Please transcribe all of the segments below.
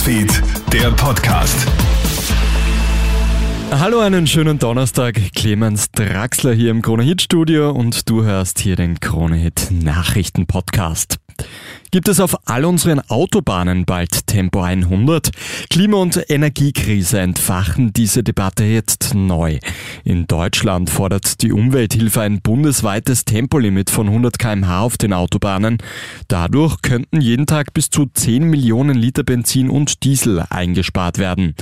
Newsfeed, der Podcast. Hallo, einen schönen Donnerstag. Clemens Draxler hier im Krone Hit Studio und du hörst hier den Krone Hit Nachrichten Podcast. Gibt es auf all unseren Autobahnen bald Tempo 100? Klima- und Energiekrise entfachen diese Debatte jetzt neu. In Deutschland fordert die Umwelthilfe ein bundesweites Tempolimit von 100 kmh auf den Autobahnen. Dadurch könnten jeden Tag bis zu 10 Millionen Liter Benzin und Diesel eingespart werden.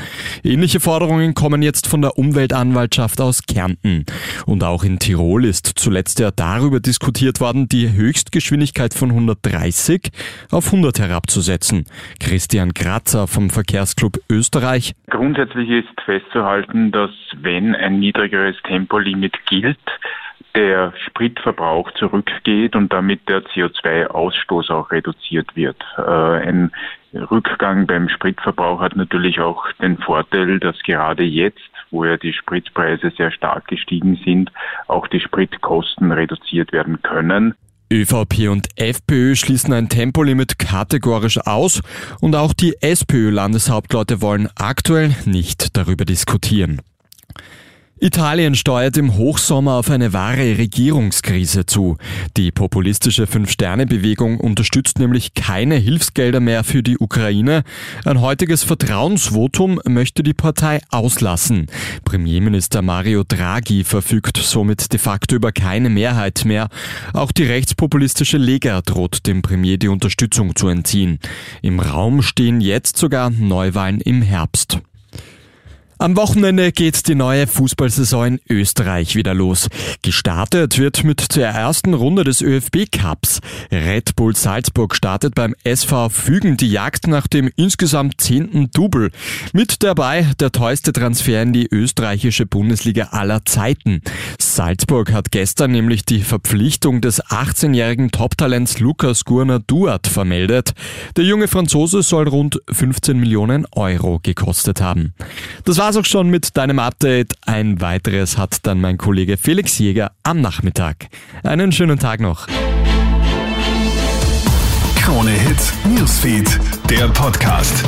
Ähnliche Forderungen kommen jetzt von der Umweltanwaltschaft aus Kärnten. Und auch in Tirol ist zuletzt ja darüber diskutiert worden, die Höchstgeschwindigkeit von 130 auf 100 herabzusetzen. Christian Kratzer vom Verkehrsclub Österreich. Grundsätzlich ist festzuhalten, dass wenn ein niedrigeres Tempolimit gilt, der Spritverbrauch zurückgeht und damit der CO2-Ausstoß auch reduziert wird. Äh, ein Rückgang beim Spritverbrauch hat natürlich auch den Vorteil, dass gerade jetzt, wo ja die Spritpreise sehr stark gestiegen sind, auch die Spritkosten reduziert werden können. ÖVP und FPÖ schließen ein Tempolimit kategorisch aus und auch die SPÖ-Landeshauptleute wollen aktuell nicht darüber diskutieren. Italien steuert im Hochsommer auf eine wahre Regierungskrise zu. Die populistische Fünf-Sterne-Bewegung unterstützt nämlich keine Hilfsgelder mehr für die Ukraine. Ein heutiges Vertrauensvotum möchte die Partei auslassen. Premierminister Mario Draghi verfügt somit de facto über keine Mehrheit mehr. Auch die rechtspopulistische Lega droht dem Premier die Unterstützung zu entziehen. Im Raum stehen jetzt sogar Neuwahlen im Herbst. Am Wochenende geht die neue Fußballsaison in Österreich wieder los. Gestartet wird mit der ersten Runde des ÖFB Cups. Red Bull Salzburg startet beim SV Fügen die Jagd nach dem insgesamt zehnten Double. Mit dabei der teuerste Transfer in die österreichische Bundesliga aller Zeiten. Salzburg hat gestern nämlich die Verpflichtung des 18-jährigen Top-Talents Lukas Gurner Duat vermeldet. Der junge Franzose soll rund 15 Millionen Euro gekostet haben. Das war war's auch schon mit deinem Update. Ein weiteres hat dann mein Kollege Felix Jäger am Nachmittag. Einen schönen Tag noch. Krone Hits, Newsfeed, der Podcast.